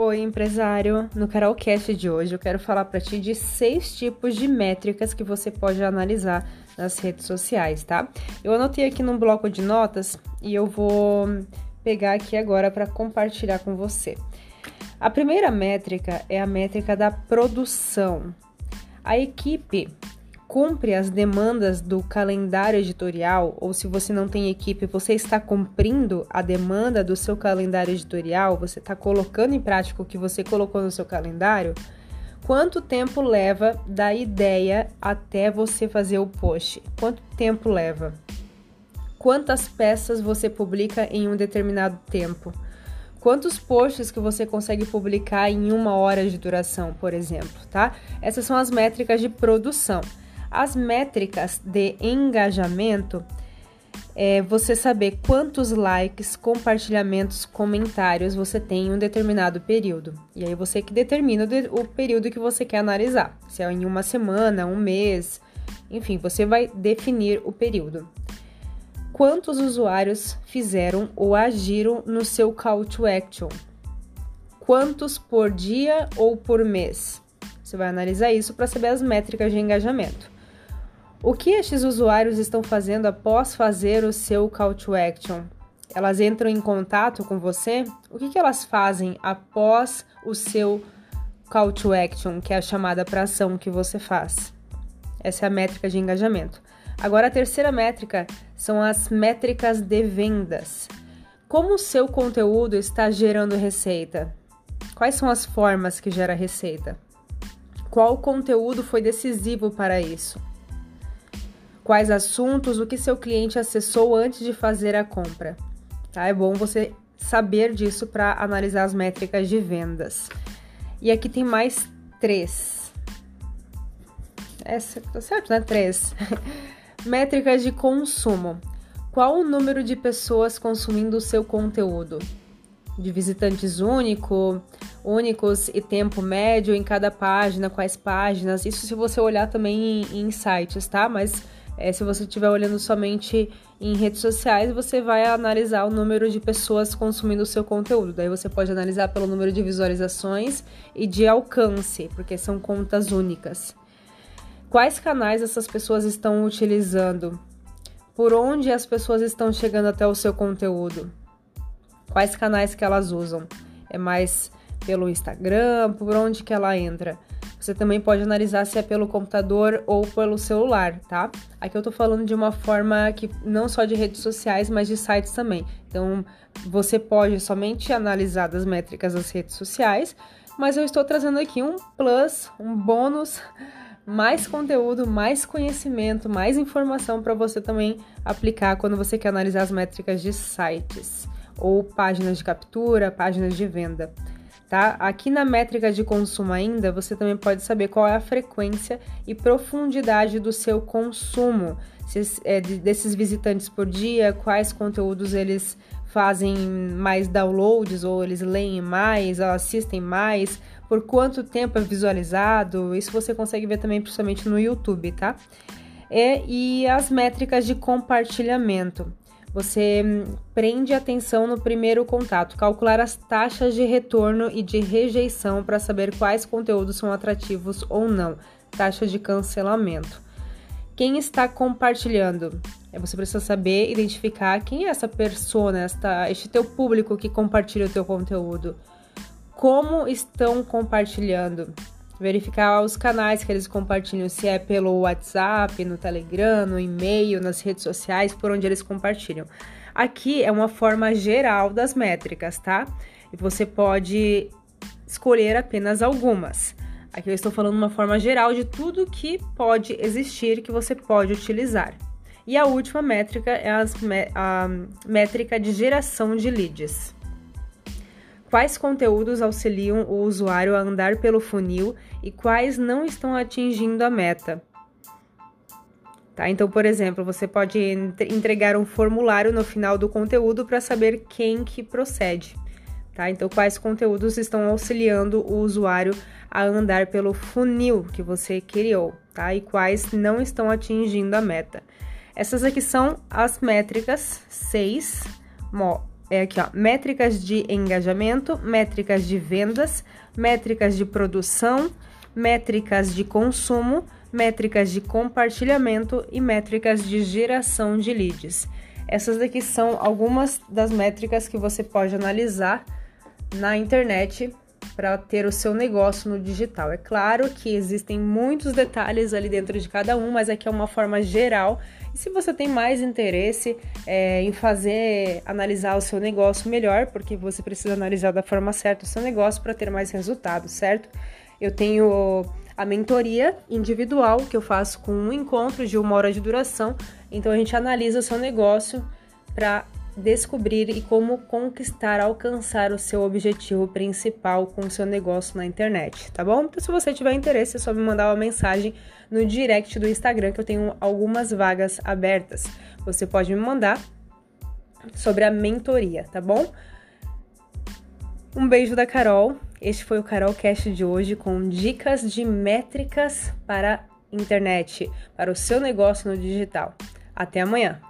Oi, empresário! No Carolcast de hoje eu quero falar para ti de seis tipos de métricas que você pode analisar nas redes sociais, tá? Eu anotei aqui num bloco de notas e eu vou pegar aqui agora para compartilhar com você. A primeira métrica é a métrica da produção. A equipe cumpre as demandas do calendário editorial, ou se você não tem equipe, você está cumprindo a demanda do seu calendário editorial, você está colocando em prática o que você colocou no seu calendário, quanto tempo leva da ideia até você fazer o post? Quanto tempo leva? Quantas peças você publica em um determinado tempo? Quantos posts que você consegue publicar em uma hora de duração, por exemplo, tá? Essas são as métricas de produção. As métricas de engajamento é você saber quantos likes, compartilhamentos, comentários você tem em um determinado período. E aí você que determina o período que você quer analisar. Se é em uma semana, um mês, enfim, você vai definir o período. Quantos usuários fizeram ou agiram no seu call to action? Quantos por dia ou por mês? Você vai analisar isso para saber as métricas de engajamento. O que estes usuários estão fazendo após fazer o seu call to action? Elas entram em contato com você? O que, que elas fazem após o seu call to action, que é a chamada para ação que você faz? Essa é a métrica de engajamento. Agora, a terceira métrica são as métricas de vendas. Como o seu conteúdo está gerando receita? Quais são as formas que gera receita? Qual conteúdo foi decisivo para isso? Quais assuntos, o que seu cliente acessou antes de fazer a compra. Tá? É bom você saber disso para analisar as métricas de vendas. E aqui tem mais três. Essa, tá certo, né? Três. métricas de consumo. Qual o número de pessoas consumindo o seu conteúdo? De visitantes único, únicos e tempo médio em cada página, quais páginas. Isso se você olhar também em, em sites, tá? Mas é, se você estiver olhando somente em redes sociais, você vai analisar o número de pessoas consumindo o seu conteúdo. Daí você pode analisar pelo número de visualizações e de alcance, porque são contas únicas. Quais canais essas pessoas estão utilizando? Por onde as pessoas estão chegando até o seu conteúdo? Quais canais que elas usam? É mais pelo Instagram? Por onde que ela entra? Você também pode analisar se é pelo computador ou pelo celular, tá? Aqui eu tô falando de uma forma que não só de redes sociais, mas de sites também. Então, você pode somente analisar das métricas das redes sociais, mas eu estou trazendo aqui um plus, um bônus, mais conteúdo, mais conhecimento, mais informação para você também aplicar quando você quer analisar as métricas de sites ou páginas de captura, páginas de venda tá? Aqui na métrica de consumo ainda, você também pode saber qual é a frequência e profundidade do seu consumo, se, é, desses visitantes por dia, quais conteúdos eles fazem mais downloads ou eles leem mais, ou assistem mais, por quanto tempo é visualizado, isso você consegue ver também principalmente no YouTube, tá? É, e as métricas de compartilhamento. Você hum, prende atenção no primeiro contato, calcular as taxas de retorno e de rejeição para saber quais conteúdos são atrativos ou não, taxa de cancelamento. Quem está compartilhando? É, você precisa saber identificar quem é essa persona, esta, este teu público que compartilha o teu conteúdo. Como estão compartilhando? Verificar os canais que eles compartilham, se é pelo WhatsApp, no Telegram, no e-mail, nas redes sociais, por onde eles compartilham. Aqui é uma forma geral das métricas, tá? E você pode escolher apenas algumas. Aqui eu estou falando uma forma geral de tudo que pode existir que você pode utilizar. E a última métrica é a métrica de geração de leads. Quais conteúdos auxiliam o usuário a andar pelo funil e quais não estão atingindo a meta? Tá? Então, por exemplo, você pode entregar um formulário no final do conteúdo para saber quem que procede. Tá? Então, quais conteúdos estão auxiliando o usuário a andar pelo funil que você criou, tá? E quais não estão atingindo a meta. Essas aqui são as métricas 6, é aqui, ó, métricas de engajamento, métricas de vendas, métricas de produção, métricas de consumo, métricas de compartilhamento e métricas de geração de leads. Essas daqui são algumas das métricas que você pode analisar na internet para ter o seu negócio no digital. É claro que existem muitos detalhes ali dentro de cada um, mas aqui é uma forma geral. E se você tem mais interesse é, em fazer, analisar o seu negócio melhor, porque você precisa analisar da forma certa o seu negócio para ter mais resultados, certo? Eu tenho a mentoria individual que eu faço com um encontro de uma hora de duração. Então a gente analisa o seu negócio para descobrir e como conquistar, alcançar o seu objetivo principal com o seu negócio na internet, tá bom? Então, se você tiver interesse, é só me mandar uma mensagem no direct do Instagram que eu tenho algumas vagas abertas. Você pode me mandar sobre a mentoria, tá bom? Um beijo da Carol. Este foi o Carol Cast de hoje com dicas de métricas para internet, para o seu negócio no digital. Até amanhã.